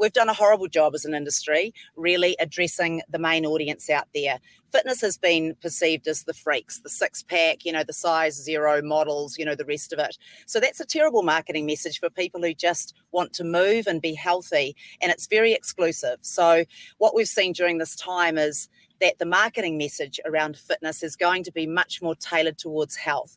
we've done a horrible job as an industry really addressing the main audience out there. Fitness has been perceived as the freaks, the six pack, you know, the size zero models, you know, the rest of it. So that's a terrible marketing message for people who just want to move and be healthy. And it's very exclusive. So what we've seen during this time is that the marketing message around fitness is going to be much more tailored towards health.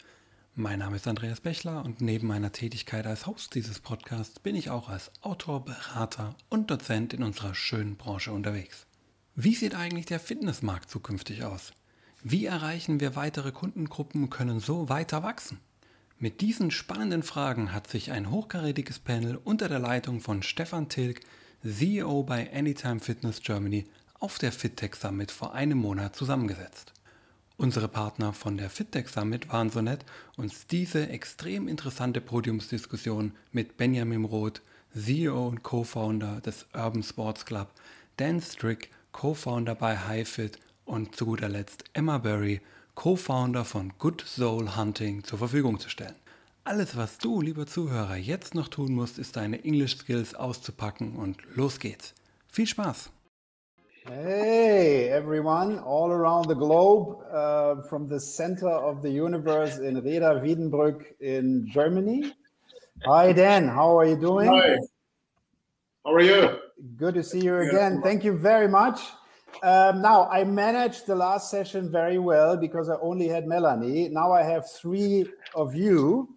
Mein Name ist Andreas Bechler und neben meiner Tätigkeit als Host dieses Podcasts bin ich auch als Autor, Berater und Dozent in unserer schönen Branche unterwegs. Wie sieht eigentlich der Fitnessmarkt zukünftig aus? Wie erreichen wir weitere Kundengruppen und können so weiter wachsen? Mit diesen spannenden Fragen hat sich ein hochkarätiges Panel unter der Leitung von Stefan Tilg CEO bei Anytime Fitness Germany, auf der FitTech Summit vor einem Monat zusammengesetzt. Unsere Partner von der FitTech Summit waren so nett, uns diese extrem interessante Podiumsdiskussion mit Benjamin Roth, CEO und Co-Founder des Urban Sports Club, Dan Strick, Co-Founder bei HiFit und zu guter Letzt Emma Berry, Co-Founder von Good Soul Hunting zur Verfügung zu stellen. Alles, was du, lieber Zuhörer, jetzt noch tun musst, ist deine English Skills auszupacken und los geht's. Viel Spaß! Hey, everyone, all around the globe, uh, from the center of the universe in Rheda-Wiedenbrück in Germany. Hi, Dan. How are you doing? Hi. How are you? Good to see you again. Thank you very much. Um, now, I managed the last session very well because I only had Melanie. Now I have three of you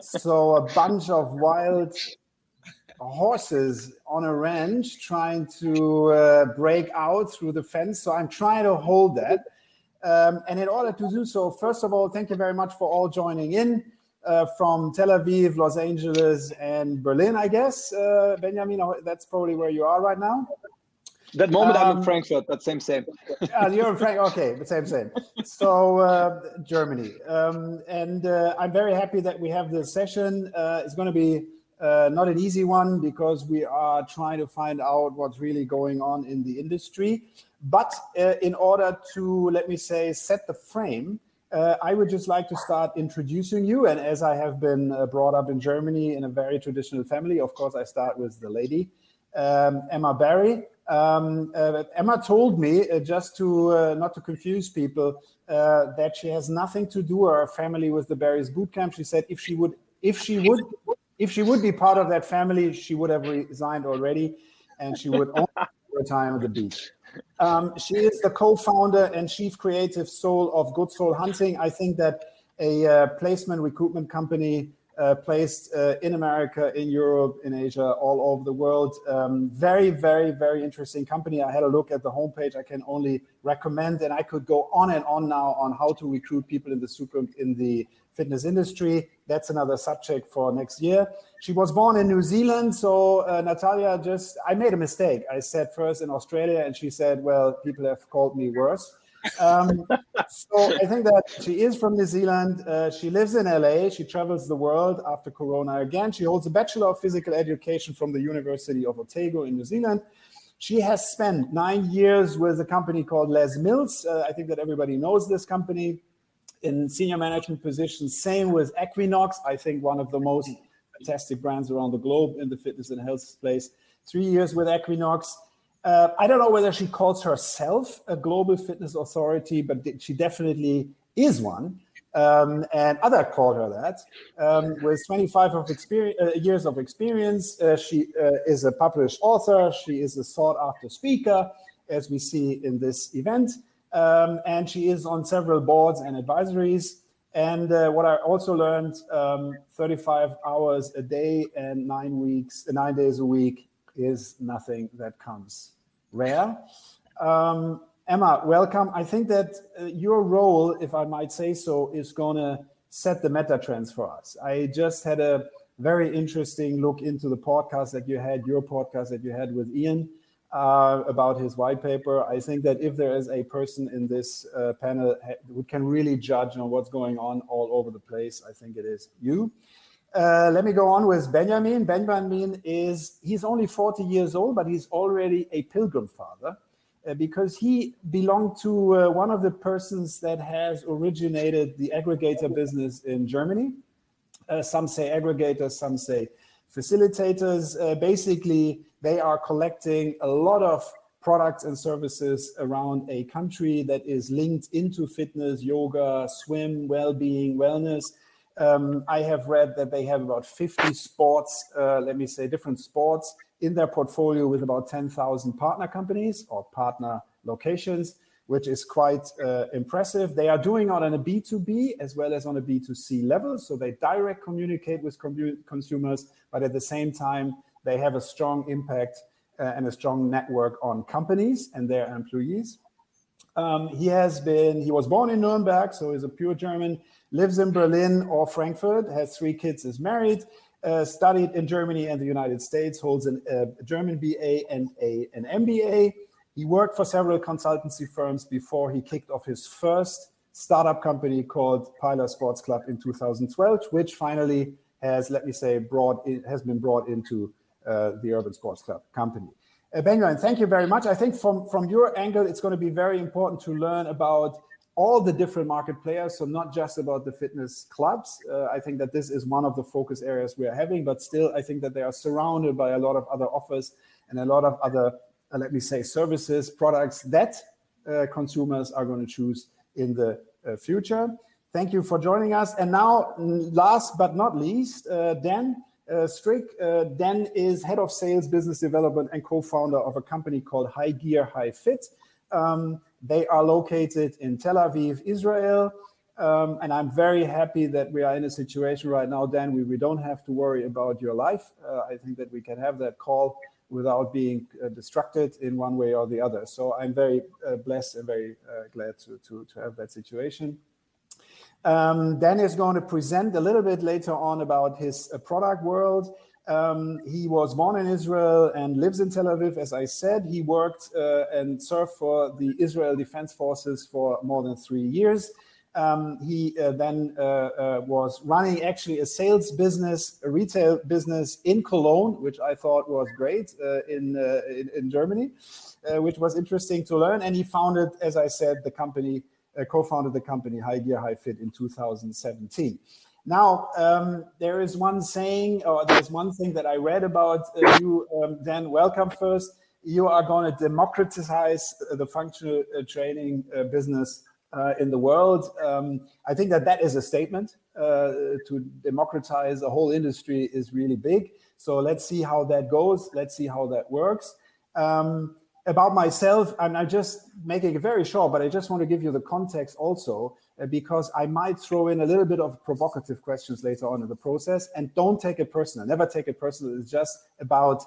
so a bunch of wild horses on a ranch trying to uh, break out through the fence. So I'm trying to hold that. Um, and in order to do so, first of all, thank you very much for all joining in uh, from Tel Aviv, Los Angeles, and Berlin, I guess. Uh, Benjamin, that's probably where you are right now. That moment um, I'm in um, Frankfurt, but same, same. uh, you're in Frankfurt, okay, but same, same. So uh, Germany, um, and uh, I'm very happy that we have this session. Uh, it's going to be uh, not an easy one because we are trying to find out what's really going on in the industry. But uh, in order to let me say set the frame, I would just like to start introducing you. And as I have been brought up in Germany in a very traditional family, of course, I start with the lady, um, Emma Barry. Um, uh, Emma told me uh, just to uh, not to confuse people uh, that she has nothing to do or her family with the Barry's boot camp. She said if she would if she would if she would be part of that family, she would have resigned already, and she would only retire on the beach. Um, she is the co-founder and chief creative soul of Good Soul Hunting. I think that a uh, placement recruitment company uh, placed uh, in America, in Europe, in Asia, all over the world. Um, very, very, very interesting company. I had a look at the homepage. I can only recommend, and I could go on and on now on how to recruit people in the super in the fitness industry. That's another subject for next year. She was born in New Zealand, so uh, Natalia just I made a mistake. I said first in Australia, and she said, "Well, people have called me worse." Um, so I think that she is from New Zealand. Uh, she lives in LA. She travels the world after Corona again. She holds a Bachelor of Physical Education from the University of Otago in New Zealand. She has spent nine years with a company called Les Mills. Uh, I think that everybody knows this company in senior management positions. Same with Equinox. I think one of the most fantastic brands around the globe in the fitness and health space. Three years with Equinox uh, I don't know whether she calls herself a global fitness authority, but she definitely is one. Um, and other called her that. Um, with 25 of uh, years of experience, uh, she uh, is a published author. She is a sought-after speaker, as we see in this event, um, and she is on several boards and advisories. And uh, what I also learned: um, 35 hours a day and nine weeks, nine days a week is nothing that comes rare. Um, Emma, welcome. I think that uh, your role, if I might say so, is going to set the meta trends for us. I just had a very interesting look into the podcast that you had, your podcast that you had with Ian uh, about his white paper. I think that if there is a person in this uh, panel who can really judge on what's going on all over the place, I think it is you. Uh, let me go on with Benjamin. Benjamin is he's only 40 years old, but he's already a pilgrim father uh, because he belonged to uh, one of the persons that has originated the aggregator business in Germany. Uh, some say aggregators, some say facilitators. Uh, basically, they are collecting a lot of products and services around a country that is linked into fitness, yoga, swim, well-being, wellness. Um, I have read that they have about 50 sports, uh, let me say, different sports in their portfolio with about 10,000 partner companies or partner locations, which is quite uh, impressive. They are doing on a B2B as well as on a B2C level. So they direct communicate with consumers, but at the same time, they have a strong impact uh, and a strong network on companies and their employees. Um, he has been, he was born in Nuremberg, so he's a pure German, lives in Berlin or Frankfurt, has three kids, is married, uh, studied in Germany and the United States, holds a uh, German BA and a, an MBA. He worked for several consultancy firms before he kicked off his first startup company called Pilar Sports Club in 2012, which finally has, let me say, brought in, has been brought into uh, the Urban Sports Club company. Uh, Benjamin, thank you very much. I think from, from your angle, it's going to be very important to learn about all the different market players, so not just about the fitness clubs. Uh, I think that this is one of the focus areas we are having, but still, I think that they are surrounded by a lot of other offers and a lot of other, uh, let me say, services, products that uh, consumers are going to choose in the uh, future. Thank you for joining us. And now, last but not least, uh, Dan, uh, Strick. Dan is head of sales, business development, and co-founder of a company called High Gear High Fit. Um, they are located in Tel Aviv, Israel. Um, and I'm very happy that we are in a situation right now, Dan, we, we don't have to worry about your life. Uh, I think that we can have that call without being uh, distracted in one way or the other. So I'm very uh, blessed and very uh, glad to, to, to have that situation. Um, Dan is going to present a little bit later on about his uh, product world. Um, he was born in Israel and lives in Tel Aviv. As I said, he worked uh, and served for the Israel Defense Forces for more than three years. Um, he uh, then uh, uh was running actually a sales business, a retail business in Cologne, which I thought was great uh, in, uh, in, in Germany, which was interesting to learn. And he founded, as I said, the company co-founded the company High Gear High Fit in 2017. Now, um, there is one saying, or there's one thing that I read about uh, you, um, Dan. Welcome first. You are going to democratize the functional uh, training uh, business uh, in the world. Um, I think that that is a statement. Uh, to democratize a whole industry is really big. So let's see how that goes. Let's see how that works. Um, about myself, and I'm just making it very short, but I just want to give you the context also, because I might throw in a little bit of provocative questions later on in the process. And don't take it personal. Never take it personal. It's just about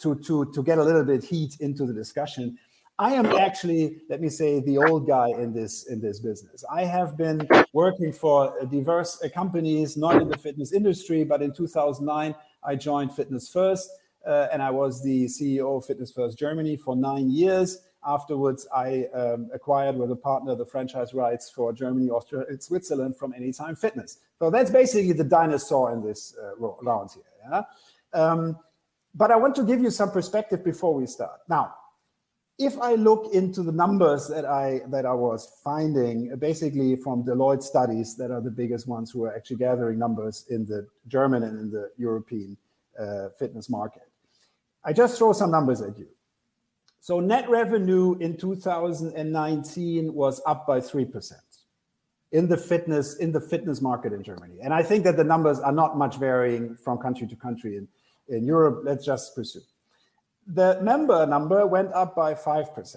to to to get a little bit heat into the discussion. I am actually, let me say, the old guy in this in this business. I have been working for diverse uh, companies, not in the fitness industry, but in 2009 I joined Fitness First uh, and I was the CEO of Fitness First Germany for nine years. Afterwards, I um, acquired with a partner the franchise rights for Germany, Austria, and Switzerland from Anytime Fitness. So that's basically the dinosaur in this uh, round here. Yeah? Um, but I want to give you some perspective before we start. Now, if I look into the numbers that I that I was finding, basically from Deloitte studies that are the biggest ones who are actually gathering numbers in the German and in the European uh, fitness market. I just throw some numbers at you. So net revenue in 2019 was up by 3% in the fitness in the fitness market in Germany. And I think that the numbers are not much varying from country to country in, in Europe. Let's just pursue. The member number went up by 5%.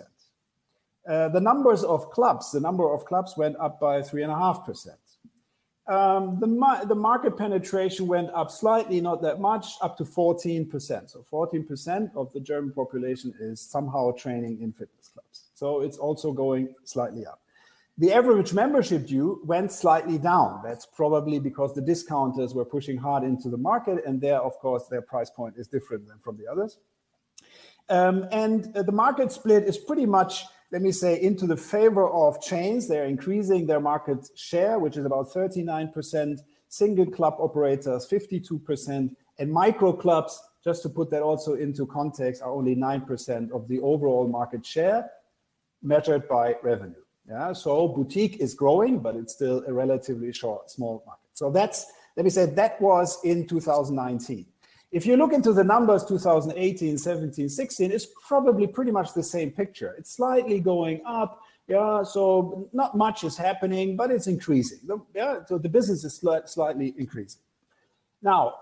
Uh, the numbers of clubs, the number of clubs went up by 3.5% um, the, the market penetration went up slightly, not that much, up to 14%. So 14% of the German population is somehow training in fitness clubs. So it's also going slightly up. The average membership due went slightly down. That's probably because the discounters were pushing hard into the market, and there, of course, their price point is different than from the others. Um, and uh, the market split is pretty much, let me say, into the favor of chains. They're increasing their market share, which is about 39%, single club operators, 52%, and micro clubs, just to put that also into context, are only 9% of the overall market share measured by revenue. Yeah, so boutique is growing, but it's still a relatively short, small market. So that's, let me say, that was in 2019. If you look into the numbers 2018, 17, 16, it's probably pretty much the same picture. It's slightly going up. Yeah, so not much is happening, but it's increasing. Yeah, so the business is slightly increasing. Now,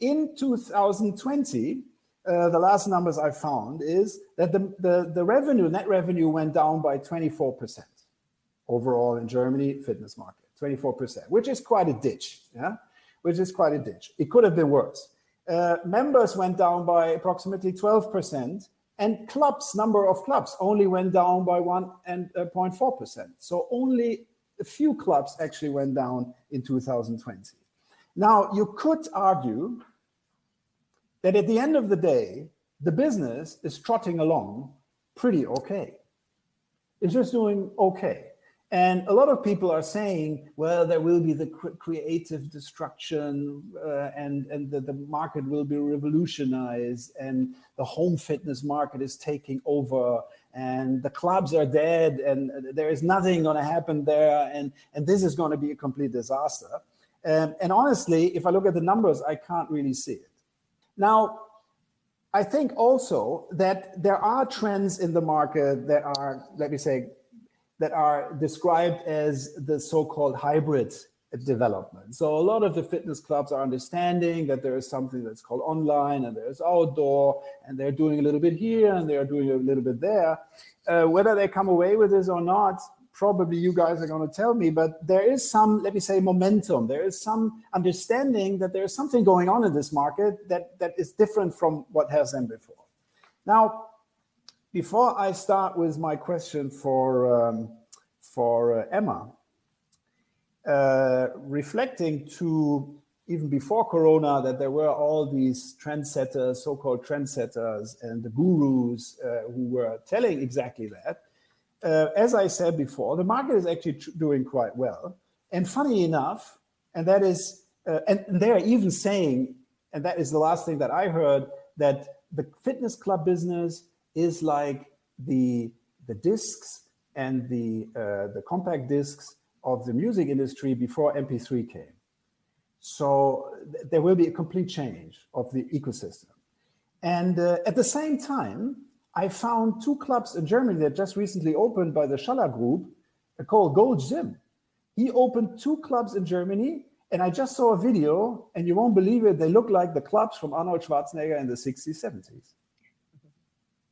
in 2020, uh, the last numbers I found is that the, the, the revenue, net revenue went down by 24% overall in Germany fitness market, 24%, which is quite a ditch. Yeah, which is quite a ditch. It could have been worse. Uh, members went down by approximately 12%, and clubs, number of clubs, only went down by 1.4%. Uh, so only a few clubs actually went down in 2020. Now, you could argue that at the end of the day, the business is trotting along pretty okay. It's just doing okay. And a lot of people are saying, well, there will be the creative destruction uh, and, and the, the market will be revolutionized and the home fitness market is taking over and the clubs are dead and there is nothing going to happen there and, and this is going to be a complete disaster. Um, and honestly, if I look at the numbers, I can't really see it. Now, I think also that there are trends in the market that are, let me say, that are described as the so-called hybrid development. So a lot of the fitness clubs are understanding that there is something that's called online and there's outdoor, and they're doing a little bit here and they're doing a little bit there. Uh, whether they come away with this or not, probably you guys are going to tell me, but there is some, let me say, momentum. There is some understanding that there is something going on in this market that, that is different from what has been before. Now, before I start with my question for um, for uh, Emma, uh, reflecting to even before Corona that there were all these trendsetters, so-called trendsetters, and the gurus uh, who were telling exactly that. Uh, as I said before, the market is actually doing quite well. And funny enough, and that is, uh, and they're even saying, and that is the last thing that I heard, that the fitness club business is like the the discs and the uh, the compact discs of the music industry before MP3 came. So th- there will be a complete change of the ecosystem. And uh, at the same time, I found two clubs in Germany that just recently opened by the Schaller Group uh, called Gold Gym. He opened two clubs in Germany, and I just saw a video, and you won't believe it, they look like the clubs from Arnold Schwarzenegger in the 60s, 70s.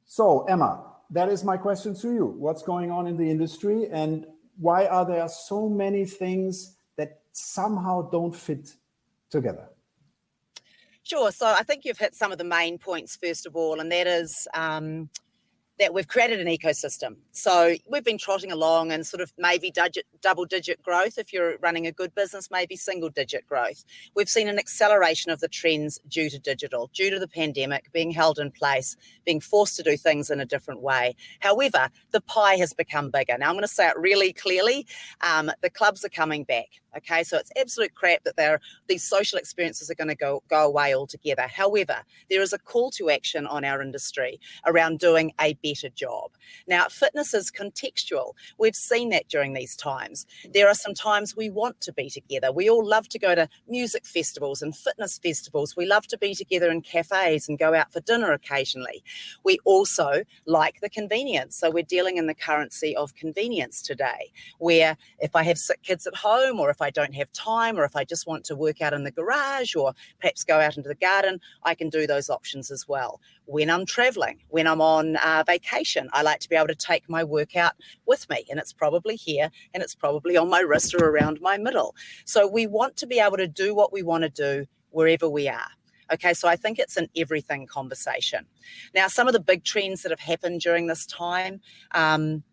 So, Emma, that is my question to you. What's going on in the industry, and why are there so many things that somehow don't fit together? Sure. So I think you've hit some of the main points first of all, and that is um, that we've created an ecosystem. So we've been trotting along and sort of maybe digit, double digit growth if you're running a good business, maybe single digit growth. We've seen an acceleration of the trends due to digital, due to the pandemic being held in place, being forced to do things in a different way. However, the pie has become bigger. Now I'm going to say it really clearly. Um, the clubs are coming back. Okay, so it's absolute crap that there these social experiences are going to go go away altogether. However, there is a call to action on our industry around doing a better job. Now, fitness is contextual. We've seen that during these times. There are some times we want to be together. We all love to go to music festivals and fitness festivals. We love to be together in cafes and go out for dinner occasionally. We also like the convenience. So we're dealing in the currency of convenience today, where if I have sick kids at home or if I I don't have time or if I just want to work out in the garage or perhaps go out into the garden, I can do those options as well. When I'm traveling, when I'm on uh, vacation, I like to be able to take my workout with me, and it's probably here and it's probably on my wrist or around my middle. So we want to be able to do what we want to do wherever we are. Okay, so I think it's an everything conversation. Now, some of the big trends that have happened during this time. Um,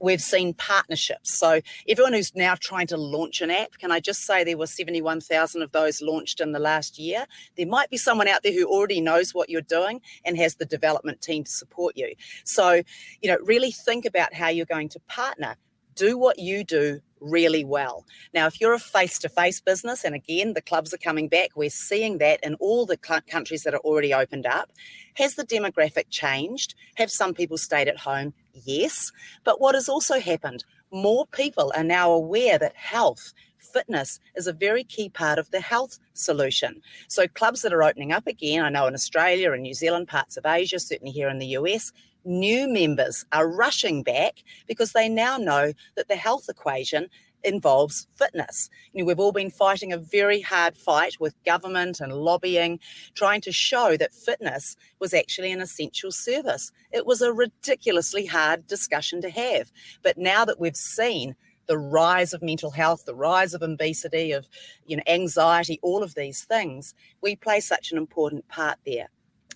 we've seen partnerships. So everyone who's now trying to launch an app, can I just say there were 71,000 of those launched in the last year? There might be someone out there who already knows what you're doing and has the development team to support you. So, you know, really think about how you're going to partner. Do what you do really well. Now, if you're a face to face business, and again, the clubs are coming back, we're seeing that in all the countries that are already opened up. Has the demographic changed? Have some people stayed at home? Yes. But what has also happened? More people are now aware that health, fitness is a very key part of the health solution. So, clubs that are opening up again, I know in Australia and New Zealand, parts of Asia, certainly here in the US, new members are rushing back because they now know that the health equation involves fitness. You know, we've all been fighting a very hard fight with government and lobbying, trying to show that fitness was actually an essential service. It was a ridiculously hard discussion to have. But now that we've seen the rise of mental health, the rise of obesity, of you know, anxiety, all of these things, we play such an important part there.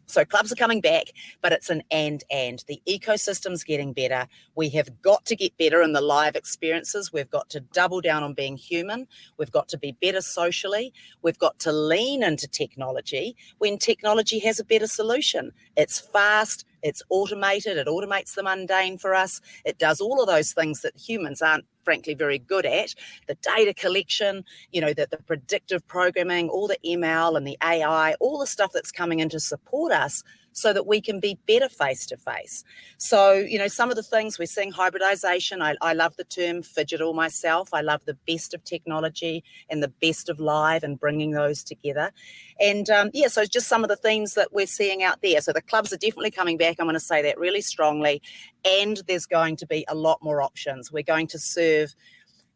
So clubs are coming back, but it's an and and. The ecosystem's getting better. We have got to get better in the live experiences. We've got to double down on being human. We've got to be better socially. We've got to lean into technology when technology has a better solution. It's fast, it's automated, it automates the mundane for us. It does all of those things that humans aren't frankly very good at the data collection you know the, the predictive programming all the ml and the ai all the stuff that's coming in to support us so that we can be better face to face. So, you know, some of the things we're seeing hybridization. I, I love the term phygital myself. I love the best of technology and the best of live and bringing those together. And um, yeah, so just some of the themes that we're seeing out there. So the clubs are definitely coming back. I'm going to say that really strongly. And there's going to be a lot more options. We're going to serve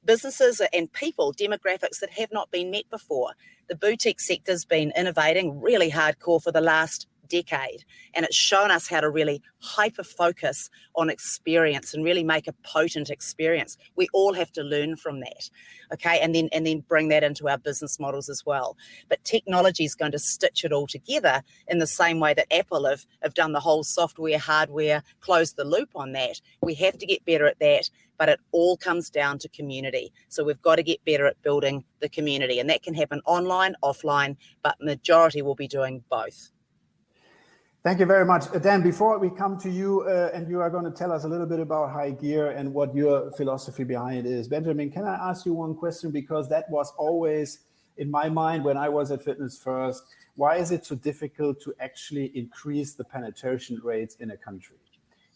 businesses and people, demographics that have not been met before. The boutique sector's been innovating really hardcore for the last decade. And it's shown us how to really hyper focus on experience and really make a potent experience. We all have to learn from that. Okay. And then and then bring that into our business models as well. But technology is going to stitch it all together in the same way that Apple have, have done the whole software, hardware, close the loop on that. We have to get better at that but it all comes down to community. So we've got to get better at building the community, and that can happen online, offline, but majority will be doing both. Thank you very much. Uh, Dan, before we come to you, uh, and you are going to tell us a little bit about high gear and what your philosophy behind it is. Benjamin, can I ask you one question? Because that was always in my mind when I was at Fitness First. Why is it so difficult to actually increase the penetration rates in a country?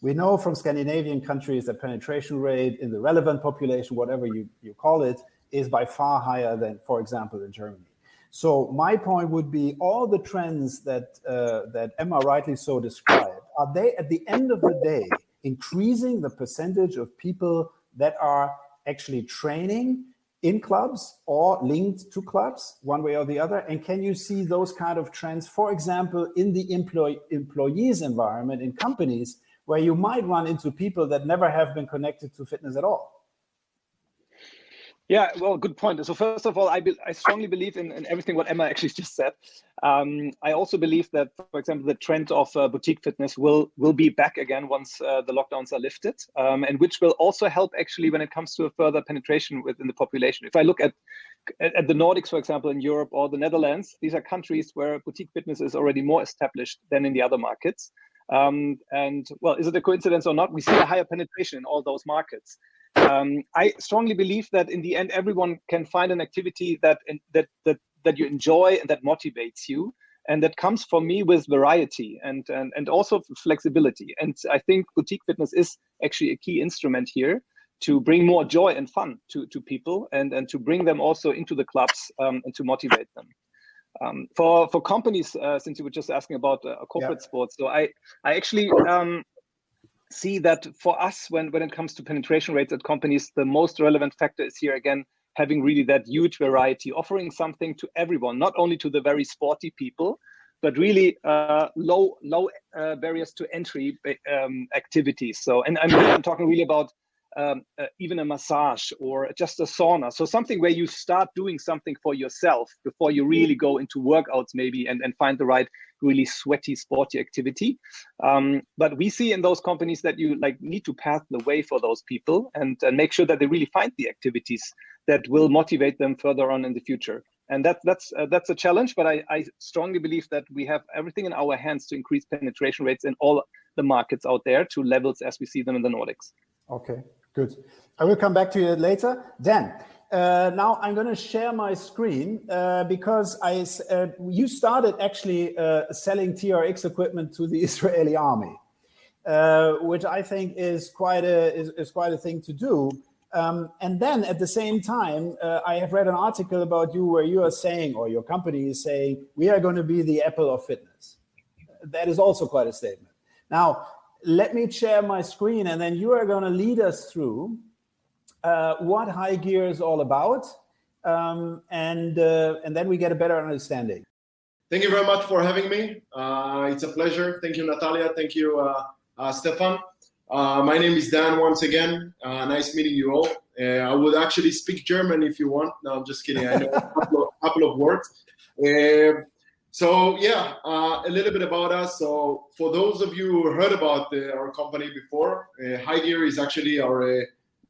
We know from Scandinavian countries that penetration rate in the relevant population, whatever you, you call it, is by far higher than, for example, in Germany. So my point would be all the trends that uh, that Emma rightly so described are they at the end of the day increasing the percentage of people that are actually training in clubs or linked to clubs one way or the other? And can you see those kind of trends for example in the employee employees environment in companies where you might run into people that never have been connected to fitness at all yeah, well, good point. So first of all, I, be, I strongly believe in, in everything what Emma actually just said. Um, I also believe that, for example, the trend of uh, boutique fitness will will be back again once uh, the lockdowns are lifted, um, and which will also help actually when it comes to a further penetration within the population. If I look at at the Nordics, for example, in Europe or the Netherlands, these are countries where boutique fitness is already more established than in the other markets. Um, and well, is it a coincidence or not? We see a higher penetration in all those markets. Um, I strongly believe that in the end, everyone can find an activity that that that that you enjoy and that motivates you, and that comes for me with variety and and and also flexibility. And I think boutique fitness is actually a key instrument here to bring more joy and fun to to people and and to bring them also into the clubs um, and to motivate them. Um, for for companies, uh, since you were just asking about uh, corporate yeah. sports, so I I actually um, see that for us, when, when it comes to penetration rates at companies, the most relevant factor is here again having really that huge variety, offering something to everyone, not only to the very sporty people, but really uh, low low uh, barriers to entry um, activities. So, and I'm, I'm talking really about um, uh, even a massage or just a sauna. So something where you start doing something for yourself before you really go into workouts maybe and, and find the right really sweaty sporty activity. Um, but we see in those companies that you like need to path the way for those people and, and make sure that they really find the activities that will motivate them further on in the future. And that, that's uh, that's a challenge, but I, I strongly believe that we have everything in our hands to increase penetration rates in all the markets out there to levels as we see them in the Nordics. Okay, Good. I will come back to you later. Dan, uh, now I'm going to share my screen uh, because I uh, you started actually uh, selling TRX equipment to the Israeli army, uh, which I think is quite a is, is quite a thing to do. Um, and then at the same time, uh, I have read an article about you where you are saying, or your company is saying, we are going to be the Apple of fitness. That is also quite a statement. Now, let me share my screen and then you are going to lead us through uh, what high gear is all about um, and uh, and then we get a better understanding. Thank you very much for having me. Uh, it's a pleasure. Thank you natalia. Thank you uh, uh, stefan. Uh, my name is dan once again. Nice meeting you all. I would actually speak german if you want. No i'm just kidding. I know a couple of, couple of words. So yeah, uh, a little bit about us. So for those of you who heard about our company before, uh, High Gear is actually our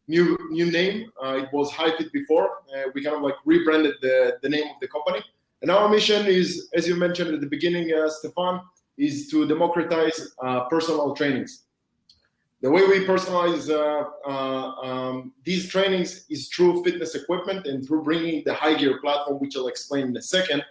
new new name. Uh, it was HighFit before. Uh, we kind of like rebranded the, the name of the company. And our mission is, as you mentioned at the beginning, Stefan, is to democratize personal trainings. The way we personalize um, these trainings is through fitness equipment and through bringing the High Gear platform, which I'll explain in a second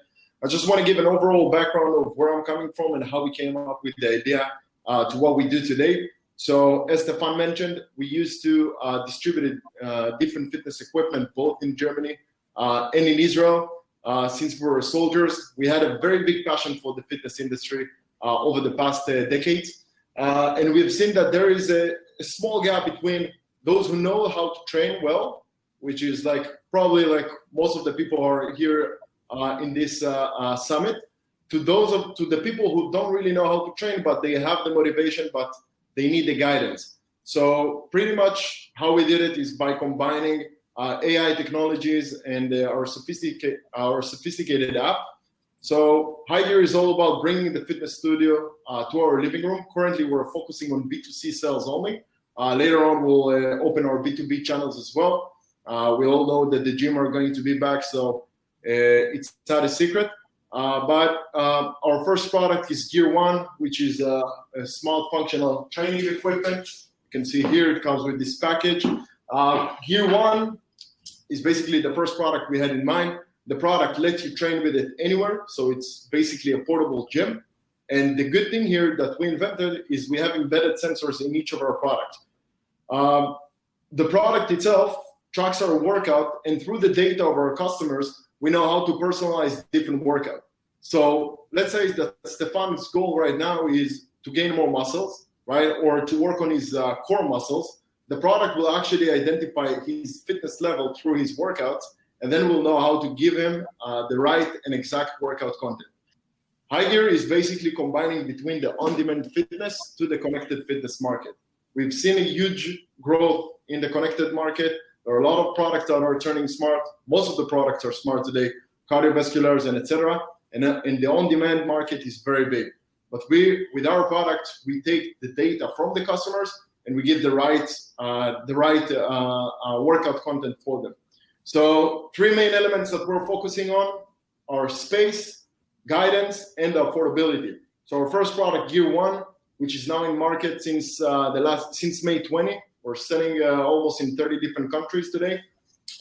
I just want to give an overall background of where I'm coming from and how we came up with the idea uh, to what we do today. So, as Stefan mentioned, we used to uh, distribute uh, different fitness equipment both in Germany uh, and in Israel. Uh, since we were soldiers, we had a very big passion for the fitness industry uh, over the past decades. and we've seen that there is a, a small gap between those who know how to train well, which is like probably like most of the people are here uh, in this uh, uh, summit to those of to the people who don't really know how to train but they have the motivation but they need the guidance. So pretty much how we did it is by combining uh, ai technologies and uh, our sophisticated our sophisticated app. So high gear is all about bringing the fitness studio uh, to our living room. Currently we're focusing on b2c sales only. Later on we'll open our b2b channels as well. We all know that the gym are going to be back so uh, it's not a secret. Uh, but uh, our first product is Gear One, which is a, small functional training equipment. You can see here it comes with this package. Gear One is basically the first product we had in mind. The product lets you train with it anywhere, so it's basically a portable gym. And the good thing here that we invented is we have embedded sensors in each of our products. Um, the product itself tracks our workout, and through the data of our customers, we know how to personalize different workout. So let's say that Stefan's goal right now is to gain more muscles, right, or to work on his uh, core muscles. The product will actually identify his fitness level through his workouts, and then we'll know how to give him uh, the right and exact workout content. High Gear is basically combining between the on-demand fitness to the connected fitness market. We've seen a huge growth in the connected market there are a lot of products that are turning smart. Most of the products are smart today, cardiovasculars and etc. And, uh, and the on-demand market is very big. But we, with our product, we take the data from the customers and we give the right, uh, the right uh, uh, workout content for them. So three main elements that we're focusing on are space, guidance, and affordability. So our first product, Gear One, which is now in market since uh, the last since May 20, we're selling uh, almost in 30 different countries today.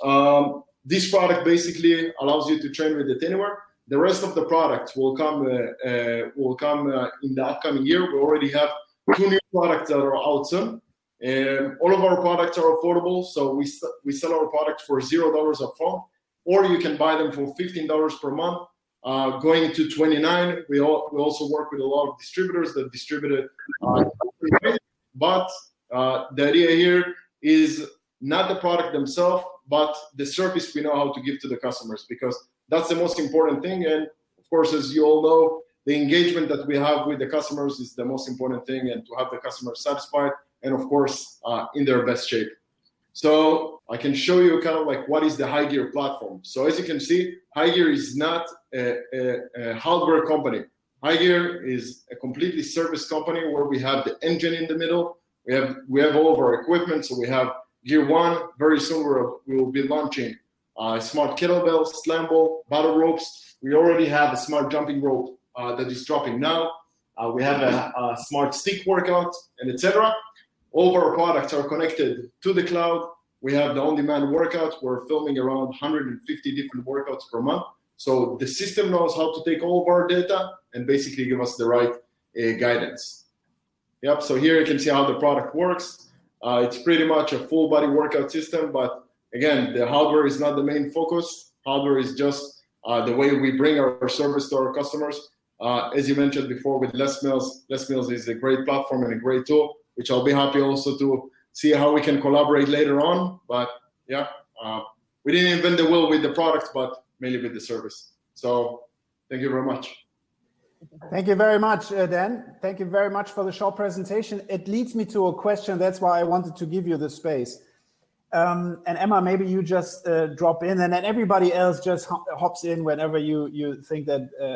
Um, this product basically allows you to train with it anywhere. The rest of the products will come uh, uh, will come uh, in the upcoming year. We already have two new products that are out soon. And all of our products are affordable, so we we sell our products for zero dollars upfront, or you can buy them for fifteen dollars per month. Uh, going to 29 we, all, we also work with a lot of distributors that distribute it uh, but uh, the idea here is not the product themselves, but the service we know how to give to the customers because that's the most important thing. And of course, as you all know, the engagement that we have with the customers is the most important thing, and to have the customers satisfied and, of course, uh, in their best shape. So I can show you kind of like what is the High Gear platform. So as you can see, High Gear is not a, a, a hardware company. High Gear is a completely service company where we have the engine in the middle. We have we have all of our equipment. So we have Gear One. Very soon we will be launching uh, smart kettlebell, slam ball, battle ropes. We already have a smart jumping rope uh, that is dropping now. Uh, we have a, a, smart stick workout and etc. All of our products are connected to the cloud. We have the on-demand workouts. We're filming around 150 different workouts per month. So the system knows how to take all of our data and basically give us the right uh, guidance. Yep. So here you can see how the product works. Uh, it's pretty much a full body workout system, but again, the hardware is not the main focus. Hardware is just uh, the way we bring our, service to our customers. Uh, as you mentioned before with Les Mills, Les Mills is a great platform and a great tool, which I'll be happy also to see how we can collaborate later on. But yeah, uh, we didn't invent the wheel with the product, but mainly with the service. So thank you very much. Thank you very much, uh, Dan. Thank you very much for the short presentation. It leads me to a question. That's why I wanted to give you the space. Um, and Emma, maybe you just uh, drop in, and then everybody else just hops in whenever you you think that uh,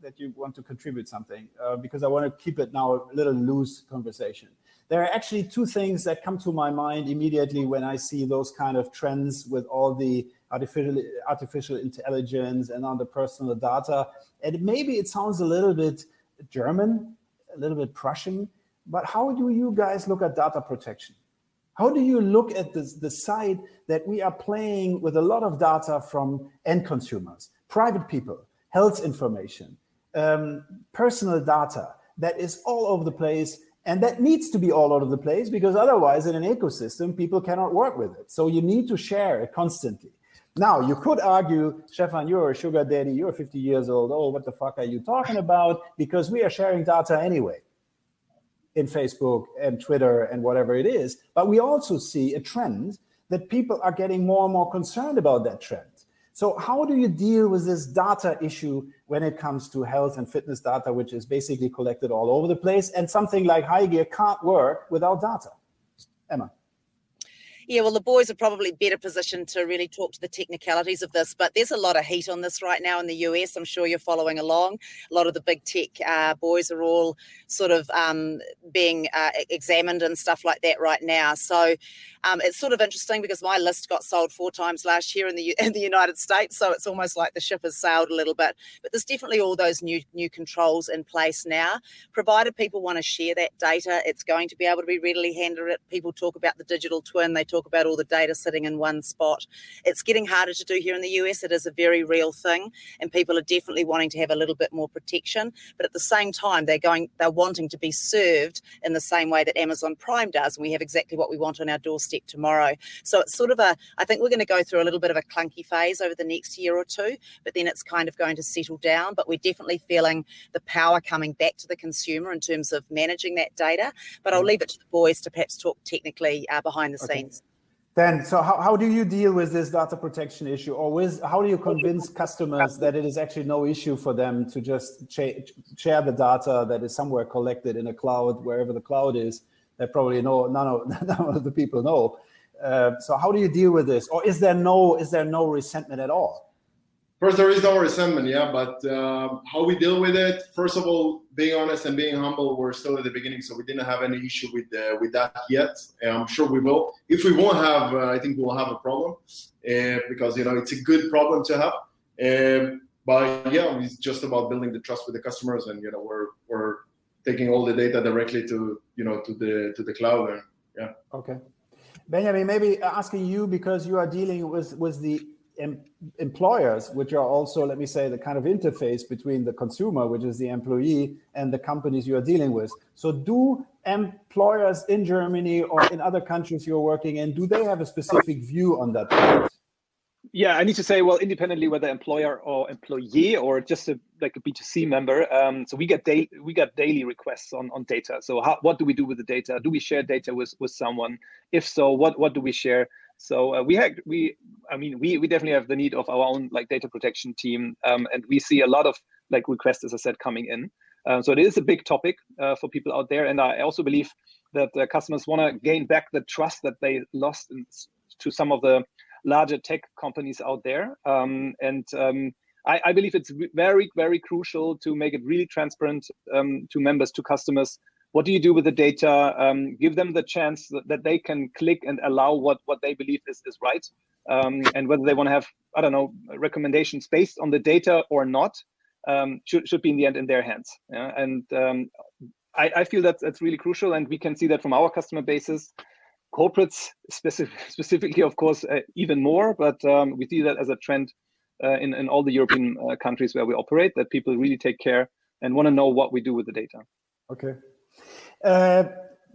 that you want to contribute something, uh, because I want to keep it now a little loose conversation. There are actually two things that come to my mind immediately when I see those kind of trends with all the artificial artificial intelligence and on the personal data. And maybe it sounds a little bit German, a little bit Prussian, but how do you guys look at data protection? How do you look at this, the side that we are playing with a lot of data from end consumers, private people, health information, um, personal data that is all over the place and that needs to be all over the place because otherwise, in an ecosystem, people cannot work with it. So you need to share it constantly. Now, you could argue, Stefan, you're a sugar daddy, you're 50 years old. Oh, what the fuck are you talking about? Because we are sharing data anyway in Facebook and Twitter and whatever it is. But we also see a trend that people are getting more and more concerned about that trend. So, how do you deal with this data issue when it comes to health and fitness data, which is basically collected all over the place? And something like high gear can't work without data. Emma. Yeah, well, the boys are probably better positioned to really talk to the technicalities of this, but there's a lot of heat on this right now in the US. I'm sure you're following along. A lot of the big tech uh, boys are all sort of um, being uh, examined and stuff like that right now. So um, it's sort of interesting because my list got sold four times last year in the in the United States, so it's almost like the ship has sailed a little bit. But there's definitely all those new new controls in place now. Provided people want to share that data, it's going to be able to be readily handled. People talk about the digital twin. They talk about all the data sitting in one spot. It's getting harder to do here in the US. It is a very real thing, and people are definitely wanting to have a little bit more protection. But at the same time, they're going, they're wanting to be served in the same way that Amazon Prime does, and we have exactly what we want on our doorstep tomorrow. So it's sort of a, I think we're going to go through a little bit of a clunky phase over the next year or two, but then it's kind of going to settle down. But we're definitely feeling the power coming back to the consumer in terms of managing that data. But I'll mm. leave it to the boys to perhaps talk technically uh, behind the okay. scenes. Then, so how, how do you deal with this data protection issue, or with how do you convince customers that it is actually no issue for them to just share the data that is somewhere collected in a cloud, wherever the cloud is, that probably no none of none of the people know. Uh, so how do you deal with this, or is there no is there no resentment at all? First, there is no resentment, yeah. But uh, how we deal with it? First of all, being honest and being humble. We're still at the beginning, so we didn't have any issue with uh, with that yet. I'm sure we will. If we won't have, uh, I think we'll have a problem uh, because you know it's a good problem to have. Um, but yeah, it's just about building the trust with the customers, and you know we're we're taking all the data directly to you know to the to the cloud and yeah okay benjamin maybe asking you because you are dealing with with the em- employers which are also let me say the kind of interface between the consumer which is the employee and the companies you are dealing with so do employers in germany or in other countries you're working in do they have a specific view on that Point? yeah, I need to say, well, independently whether employer or employee or just a, like a B2C member. Um, so we get daily we get daily requests on, on data. So how, what do we do with the data? Do we share data with, with someone? If so, what what do we share? So uh, we have we I mean we we definitely have the need of our own like data protection team, um, and we see a lot of like requests, as I said, coming in. Uh, so it is a big topic uh, for people out there, and I also believe that customers want to gain back the trust that they lost in, to some of the larger tech companies out there. Um, and um, I, I, believe it's very, very crucial to make it really transparent um, to members, to customers. What do you do with the data? Um, give them the chance that, that, they can click and allow what, what they believe is, is right. Um, and whether they want to have, I don't know, recommendations based on the data or not, um, should, should be in the end in their hands. Yeah? And I, I, feel that that's really crucial. And we can see that from our customer bases corporates specific, specifically, of course, uh, even more. But um, we see that as a trend uh, in, in all the European uh, countries where we operate, that people really take care and want to know what we do with the data. Okay. Uh,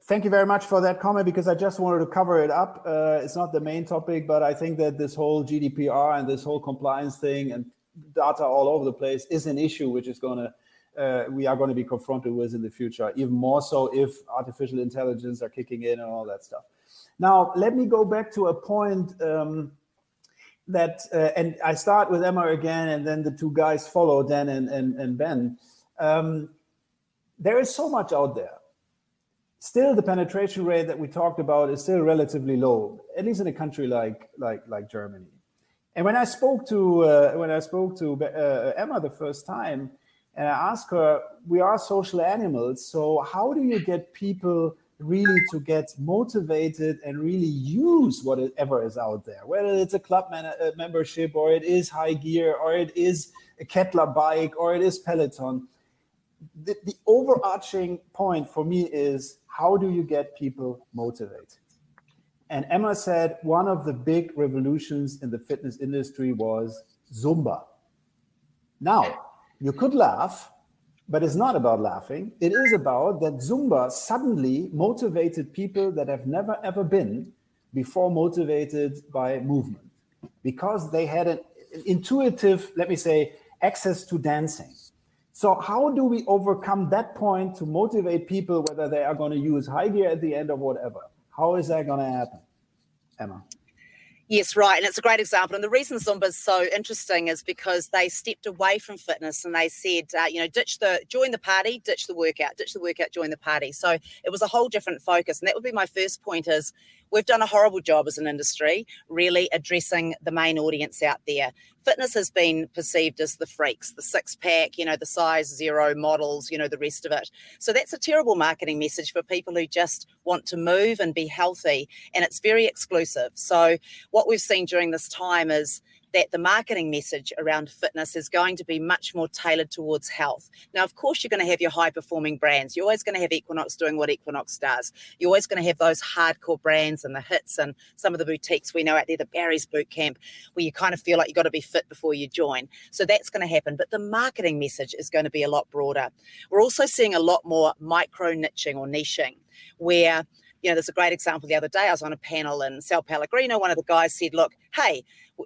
thank you very much for that comment because I just wanted to cover it up. Uh, it's not the main topic, but I think that this whole GDPR and this whole compliance thing and data all over the place is an issue which is going to uh, we are going to be confronted with in the future, even more so if artificial intelligence are kicking in and all that stuff. Now, let me go back to a point um, that, uh, and I start with Emma again, and then the two guys follow, Dan and, and, and Ben. Um, there is so much out there. Still, the penetration rate that we talked about is still relatively low, at least in a country like like like Germany. And when I spoke to uh, when I spoke to uh, Emma the first time, and I asked her, "We are social animals, so how do you get people really to get motivated and really use whatever is out there, whether it's a club man- uh, membership or it is Hygear or it is a Kettler bike or it is Peloton. The, the overarching point for me is how do you get people motivated? And Emma said one of the big revolutions in the fitness industry was Zumba. Now, you could laugh, but it's not about laughing. It is about that Zumba suddenly motivated people that have never ever been before motivated by movement because they had an intuitive, let me say, access to dancing. So, how do we overcome that point to motivate people, whether they are going to use Hygear at the end or whatever? How is that going to happen, Emma? Yes, right. And it's a great example. And the reason Zumba is so interesting is because they stepped away from fitness and they said, uh, you know, ditch the, join the party, ditch the workout, ditch the workout, join the party. So it was a whole different focus. And that would be my first point is we've done a horrible job as an industry really addressing the main audience out there. Fitness has been perceived as the freaks, the six pack, you know, the size zero models, you know, the rest of it. So that's a terrible marketing message for people who just want to move and be healthy. And it's very exclusive. So what we've seen during this time is that the marketing message around fitness is going to be much more tailored towards health. Now, of course, you're going to have your high performing brands. You're always going to have Equinox doing what Equinox does. You're always going to have those hardcore brands and the hits and some of the boutiques we know out there, the Barry's Boot Camp, where you kind of feel like you've got to be fit before you join. So that's going to happen. But the marketing message is going to be a lot broader. We're also seeing a lot more micro niching or niching where you know, there's a great example the other day. I was on a panel in Sao Pellegrino. One of the guys said, Look, hey,